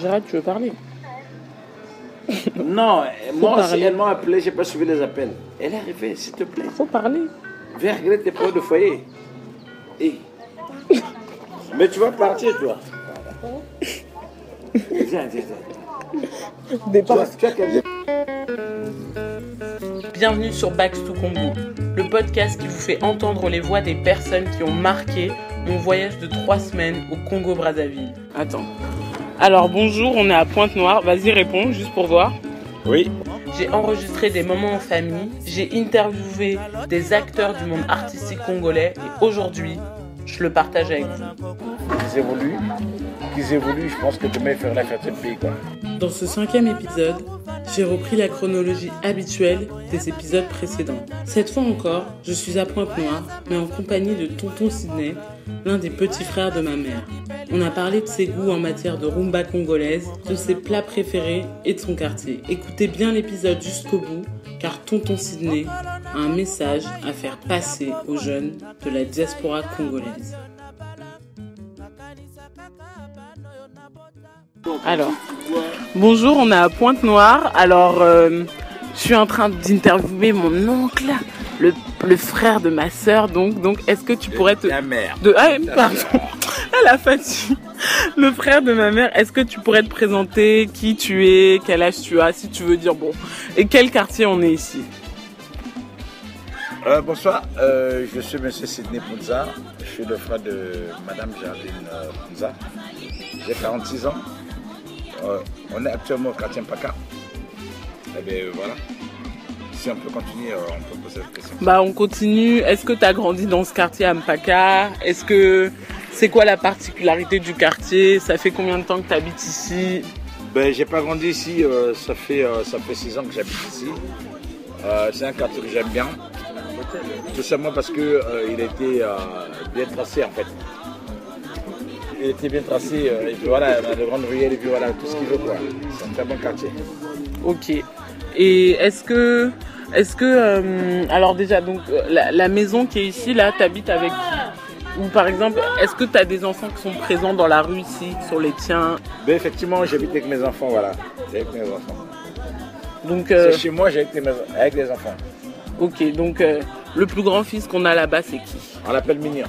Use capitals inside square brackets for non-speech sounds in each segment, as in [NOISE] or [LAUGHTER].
Gérald, tu veux parler [LAUGHS] Non, moi aussi, elle m'a appelé, j'ai pas suivi les appels. Elle est arrivée, s'il te plaît. Faut parler. Viens régler tes problèmes de foyer. Eh. [LAUGHS] Mais tu vas partir, toi. [LAUGHS] Viens, viens, viens. Départ. Bienvenue sur Backs to Congo, le podcast qui vous fait entendre les voix des personnes qui ont marqué mon voyage de trois semaines au Congo-Brazzaville. Attends. Alors bonjour, on est à Pointe-Noire. Vas-y, réponds, juste pour voir. Oui. J'ai enregistré des moments en famille, j'ai interviewé des acteurs du monde artistique congolais et aujourd'hui, je le partage avec vous. Qu'ils évoluent. Qu'ils évoluent, je pense que demain, ils feront la fête de pays, quoi. Dans ce cinquième épisode, j'ai repris la chronologie habituelle des épisodes précédents. Cette fois encore, je suis à Pointe-Noire, mais en compagnie de Tonton Sidney, l'un des petits frères de ma mère. On a parlé de ses goûts en matière de rumba congolaise, de ses plats préférés et de son quartier. Écoutez bien l'épisode jusqu'au bout, car Tonton Sidney a un message à faire passer aux jeunes de la diaspora congolaise. Alors, bonjour, on est à Pointe-Noire. Alors, euh, je suis en train d'interviewer mon oncle, le, le frère de ma sœur. Donc, donc est-ce que tu pourrais te... La mère. De... Ah, pardon, [LAUGHS] elle a fatigué. Le frère de ma mère, est-ce que tu pourrais te présenter qui tu es, quel âge tu as, si tu veux dire bon, et quel quartier on est ici? Euh, bonsoir, euh, je suis M. Sidney Punza. Je suis le frère de Madame Géraldine euh, Punza. J'ai 46 ans. Euh, on est actuellement au quartier Mpaka. Eh bien voilà. Si on peut continuer, euh, on peut poser la question. Bah, on continue. Est-ce que tu as grandi dans ce quartier à Mpaka Est-ce que c'est quoi la particularité du quartier? Ça fait combien de temps que tu habites ici? Ben, j'ai pas grandi ici, euh, ça fait euh, ça fait six ans que j'habite ici. Euh, c'est un quartier que j'aime bien, tout simplement parce que il était bien tracé en fait. Il était bien tracé, et puis voilà, on a de grandes ruelles et puis voilà tout ce qu'il veut quoi. C'est un très bon quartier. Ok. Et est-ce que, est-ce que, euh, alors déjà, donc euh, la, la maison qui est ici, là, t'habites avec qui Ou par exemple, est-ce que tu as des enfants qui sont présents dans la rue ici, sur les tiens Ben, effectivement, j'habite avec mes enfants, voilà. J'habite avec mes enfants. Donc, euh, C'est chez moi, j'habite avec, les enfants. ok. Donc, euh, le plus grand fils qu'on a là-bas, c'est qui On l'appelle Mignon.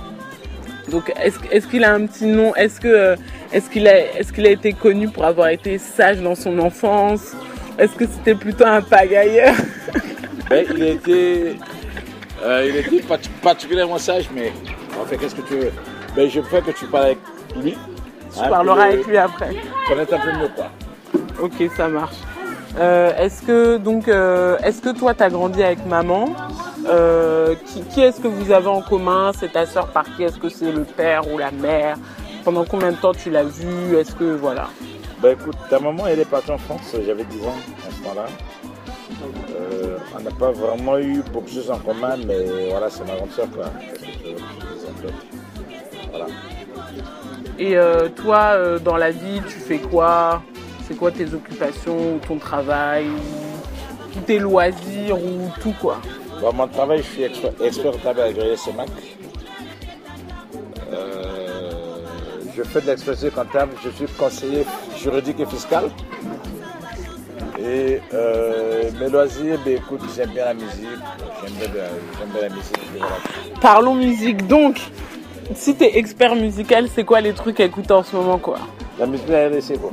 Donc, est-ce, est-ce qu'il a un petit nom Est-ce que, est-ce qu'il a, est-ce qu'il a été connu pour avoir été sage dans son enfance Est-ce que c'était plutôt un pagailleur Ben, il été, euh, il était part- particulièrement sage, mais en fait, qu'est-ce que tu veux ben, Je veux que tu parles avec lui. Tu parleras avec lui après. Connaître un peu mieux, quoi. Ok, ça marche. Euh, est-ce que donc, euh, est-ce que toi t'as grandi avec maman Euh, Qui, qui est-ce que vous avez en commun? C'est ta sœur par qui Est-ce que c'est le père ou la mère? Pendant combien de temps tu l'as vue Est-ce que voilà Ben, écoute, ta maman, elle est partie en France, j'avais 10 ans à ce moment-là. On n'a pas vraiment eu beaucoup de choses en commun, mais voilà, c'est ma grande sœur, quoi. Voilà. Et euh, toi, euh, dans la vie, tu fais quoi? C'est quoi tes occupations ou ton travail ou tes loisirs ou tout quoi? Dans mon travail, je suis expert, expert comptable agréé CEMAC. Euh, je fais de l'expertise comptable, je suis conseiller juridique et fiscal. Et euh, mes loisirs, ben, écoute, j'aime bien la musique, j'aime bien, bien la musique. voilà. Parlons musique donc. Si t'es expert musical, c'est quoi les trucs à écouter en ce moment quoi? La musique, la RDC, quoi?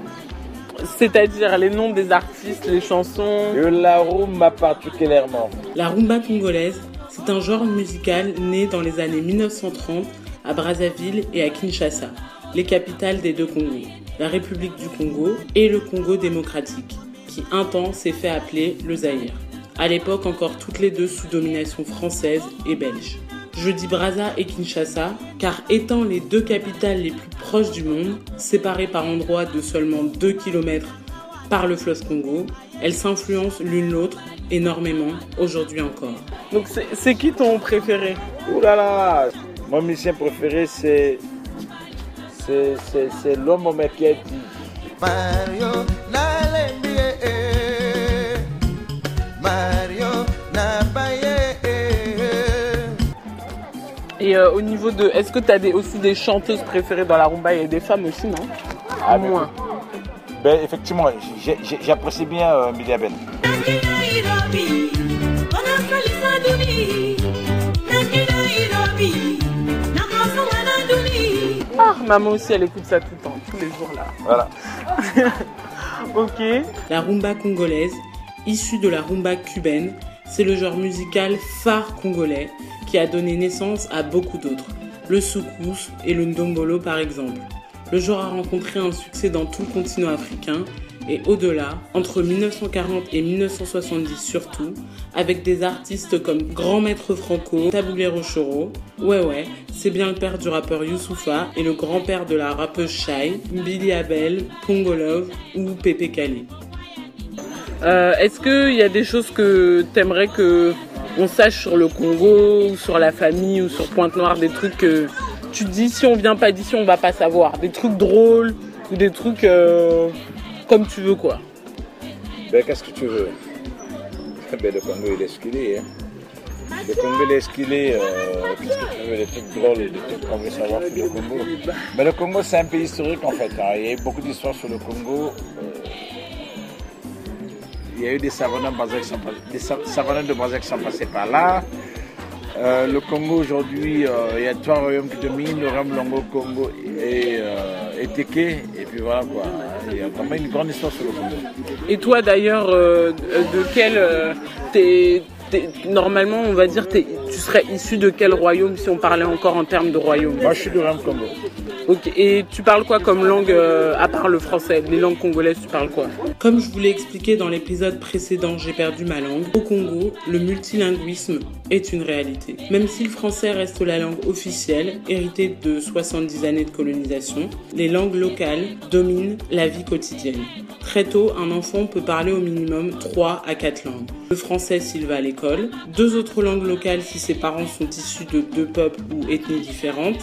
C'est-à-dire les noms des artistes, les chansons? Je la roule particulièrement. La rumba congolaise, c'est un genre musical né dans les années 1930 à Brazzaville et à Kinshasa, les capitales des deux Congos, la République du Congo et le Congo démocratique, qui un temps s'est fait appeler le Zaïre. À l'époque encore toutes les deux sous domination française et belge. Je dis Brazza et Kinshasa car étant les deux capitales les plus proches du monde, séparées par endroits de seulement 2 km par le fleuve Congo, elles s'influencent l'une l'autre énormément aujourd'hui encore. Donc c'est qui ton préféré? Ouh là là Mon musicien préféré, c'est. C'est, l'homme au Meketi. Et euh, au niveau de... Est-ce que tu as des, aussi des chanteuses préférées dans la rumba? Il y a des femmes aussi, non? Ah, Moins. Ben, effectivement, j'apprécie bien euh, duni. Ah, maman aussi, elle écoute ça tout le temps, tous les jours là. Voilà. [LAUGHS] Ok. La rumba congolaise, issue de la rumba cubaine, c'est le genre musical phare congolais qui a donné naissance à beaucoup d'autres. Le soukous et le ndombolo par exemple. Le genre a rencontré un succès dans tout le continent africain et au-delà, entre 1940 et 1970 surtout, avec des artistes comme Grand Maître Franco, Taboulero Choro, ouais ouais, c'est bien le père du rappeur Youssoufa et le grand-père de la rappeuse Shai, Billy Abel, Pongolov ou Pepe Kali. Euh, Est-ce qu'il y a des choses que t'aimerais que on sache sur le Congo ou sur la famille ou sur Pointe-Noire, des trucs que tu dis si on vient pas d'ici on va pas savoir, des trucs drôles ou des trucs euh, comme tu veux quoi. Ben, qu'est-ce que tu veux? [LAUGHS] Ben, Le Congo, il est ce qu'il est. hein. Le Congo, il est ce qu'il est. euh, qu'est-ce que tu veux Des trucs drôles, des trucs qu'on veut savoir sur le Congo? Mais le Congo, c'est un pays historique en fait. Il y a beaucoup d'histoires sur le Congo. Il y a eu des savants de Brazzaville qui sont passés par là. Euh, le Congo aujourd'hui, euh, il y a trois royaumes qui dominent, le royaume Longo, Congo et, euh, et Teke. Et puis voilà quoi. Il y a quand même une grande histoire sur le Congo. Et toi d'ailleurs, euh, de quel normalement on va dire serais issu de quel royaume si on parlait encore en termes de royaume? Moi, je suis du royaume Congo. Ok. Et tu parles quoi comme langue euh, à part le français? Les langues congolaises, tu parles quoi? Comme je vous l'ai expliqué dans l'épisode précédent, j'ai perdu ma langue. Au Congo, le multilinguisme est une réalité. Même si le français reste la langue officielle, héritée de 70 années de colonisation, les langues locales dominent la vie quotidienne. Très tôt, un enfant peut parler au minimum 3 à 4 langues. Le français s'il va à l'école, deux autres langues locales si ses parents sont issus de deux peuples ou ethnies différentes,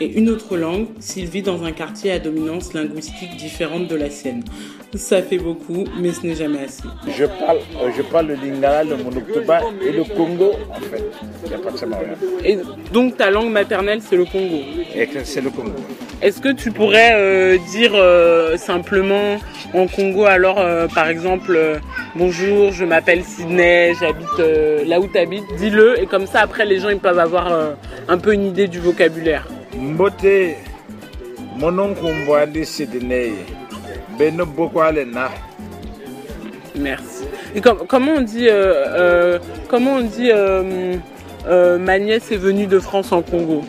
et une autre langue s'il vit dans un quartier à dominance linguistique différente de la sienne. Ça fait beaucoup, mais ce n'est jamais assez. Je parle, euh, je parle le lingala, le monoktoba et le Congo en fait. Il n'y a pas de Samaria. Et donc ta langue maternelle, c'est le Congo. C'est le Congo. Est-ce que tu pourrais euh, dire euh, simplement en Congo alors euh, par exemple bonjour, je m'appelle Sydney, j'habite là où tu habites, dis-le et comme ça après les gens ils peuvent avoir un peu une idée du vocabulaire. Mbote, mononkumboali Sydney, beno. Merci. Et com- comment on dit comment on dit ma nièce est venue de France en Congo?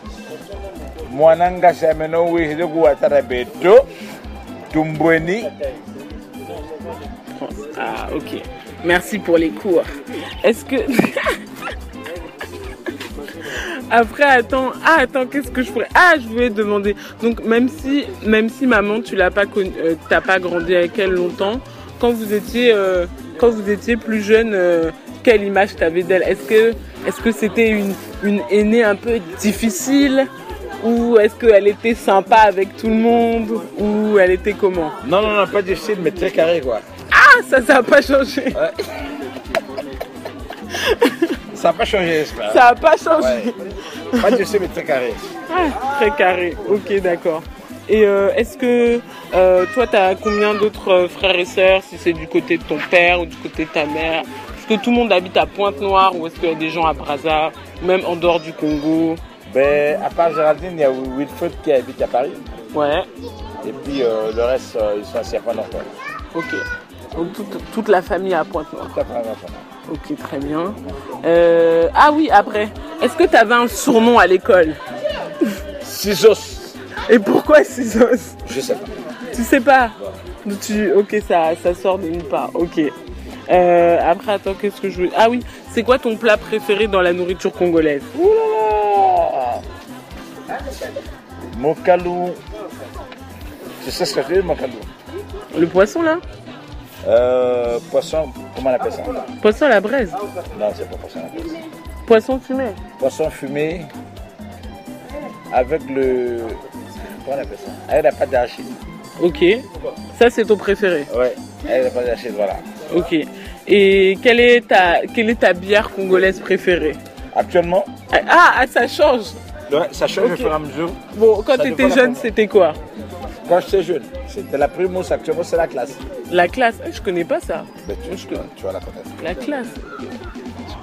Mwananga shameno wihide guwatara beto, tumbweni. Ah, ok. Merci pour les cours. Est-ce que. [LAUGHS] Après, attends. Ah, attends, qu'est-ce que je pourrais. Ah, je voulais demander. Donc, même si, même si maman, tu l'as pas connu, euh, t'as pas grandi avec elle longtemps, quand vous étiez, euh, plus jeune, euh, quelle image t'avais d'elle? Est-ce que, est-ce que c'était une, une aînée un peu difficile? Ou est-ce qu'elle était sympa avec tout le monde ou elle était comment Non, non, non, pas difficile, mais très carré quoi. Ah, ça, ça a pas changé. Ça n'a pas changé, j'espère. Ça a pas changé. Ouais. Pas difficile, mais très carré. Ah, très carré. Ok, d'accord. Et euh, est-ce que euh, toi, tu as combien d'autres euh, frères et sœurs, si c'est du côté de ton père ou du côté de ta mère? Est-ce que tout le monde habite à Pointe-Noire ou est-ce qu'il y a des gens à Brazza, même en dehors du Congo? Ben, à part Géraldine, il y a Wilfred qui habite à Paris. Ouais, Et puis euh, le reste, euh, ils sont à Serpent quoi. ok. Donc toute, toute la famille à Pointe-Noire. À à. Ok, très bien. Euh, ah oui, après, est-ce que tu avais un surnom à l'école? Cisos. Et pourquoi Cisos? Je sais pas. Tu sais pas? Tu, Ok, ça, ça sort de nulle part. Ok. Après, attends, qu'est-ce que je veux? Ah oui, c'est quoi ton plat préféré dans la nourriture congolaise? Ouh là Mokalou. Tu sais ce que je veux dire, Mokalou? Le poisson là? Euh, Poisson, comment on appelle ça? Poisson à la braise. Non, c'est pas poisson à la braise. Poisson fumé. Poisson fumé avec le. Comment on appelle ça? Avec la pâte d'arachide. Ok. Ça, c'est ton préféré. Ouais, avec la pâte d'arachide, voilà. Ok. Et quelle est ta, quelle est ta bière congolaise préférée? Actuellement, Ah, ah, ça change. Ouais, ça change au fur et à mesure. Bon, quand tu étais jeune, c'était quoi? Quand j'étais jeune, c'était la primos, actuellement c'est la classe. La classe, eh, je connais pas ça. Mais tu, je connais. tu vas la connaître. La classe.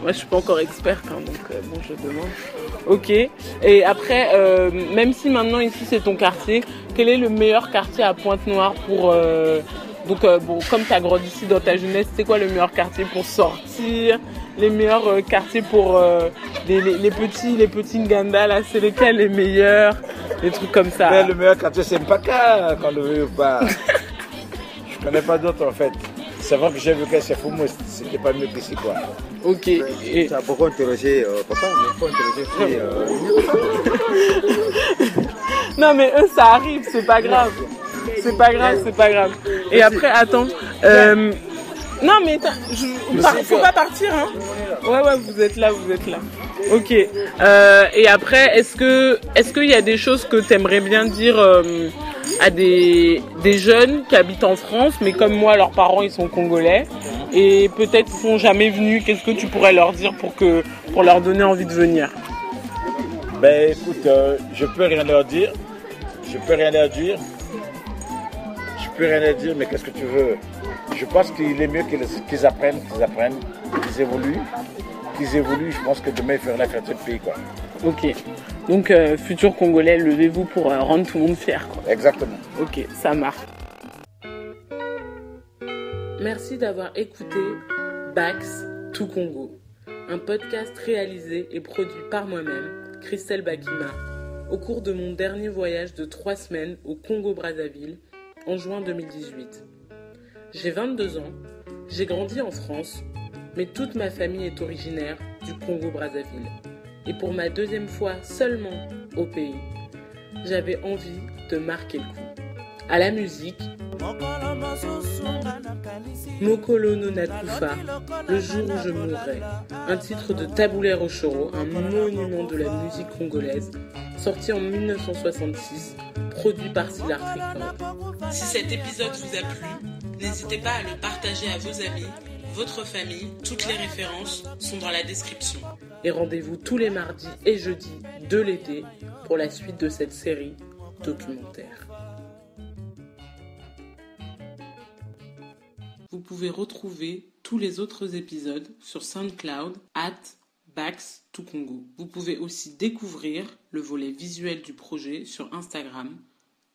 Moi, je suis pas encore experte, hein, donc euh, bon, je demande. Ok. Et après, euh, même si maintenant ici c'est ton quartier, quel est le meilleur quartier à Pointe-Noire pour euh, donc euh, bon, comme tu as grandi ici dans ta jeunesse, c'est quoi le meilleur quartier pour sortir? Les meilleurs euh, quartiers pour euh, les, les- les petits, les petits Nganda là, c'est lesquels les meilleurs? Les trucs comme ça. Mais le meilleur quartier c'est Mpaka, quand on veut ou pas. je connais pas d'autres en fait. C'est vrai que j'ai vu que c'est Fumo, c'était pas mieux qu'ici quoi. Ok. Et- as beaucoup interrogé euh, papa, mais faut interroger euh, Non mais eux ça arrive, c'est pas grave. C'est pas grave, c'est pas grave. Et après, attends. Non mais t'as- je... par- faut pas partir hein. Ouais ouais, vous êtes là, vous êtes là. Ok. Euh, et après, est-ce que est-ce qu'il y a des choses que t'aimerais bien dire euh, à des des jeunes qui habitent en France, mais comme moi, leurs parents ils sont congolais et peut-être sont jamais venus. Qu'est-ce que tu pourrais leur dire pour que pour leur donner envie de venir? Ben écoute, euh, je peux rien leur dire. Je peux rien leur dire. Je peux rien leur dire, mais qu'est-ce que tu veux? Je pense qu'il est mieux qu'ils qu'ils apprennent, qu'ils apprennent, qu'ils évoluent. Qu'ils évoluent, je pense que demain ils feront la fierté du pays quoi. Ok. Donc, euh, futur Congolais, levez-vous pour euh, rendre tout le monde fier. Quoi. Exactement. Ok, ça marche. Merci d'avoir écouté Bax to Congo, un podcast réalisé et produit par moi-même, Christelle Bakima, au cours de mon dernier voyage de trois semaines au Congo-Brazzaville en juin 2018. J'ai 22 ans, j'ai grandi en France, mais toute ma famille est originaire du Congo-Brazzaville. Et pour ma deuxième fois seulement au pays, j'avais envie de marquer le coup. À la musique, Mokolo no Nakufa, Le jour où je mourrai, un titre de Taboulé Rochoro, un monument de la musique congolaise, sorti en 1966, produit par Silar. Si cet épisode vous a plu, n'hésitez pas à le partager à vos amis, votre famille, toutes les références sont dans la description. Et rendez-vous tous les mardis et jeudis de l'été pour la suite de cette série documentaire. Vous pouvez retrouver tous les autres épisodes sur SoundCloud at Bax to Congo. Vous pouvez aussi découvrir le volet visuel du projet sur Instagram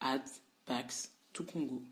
at Bax to Congo.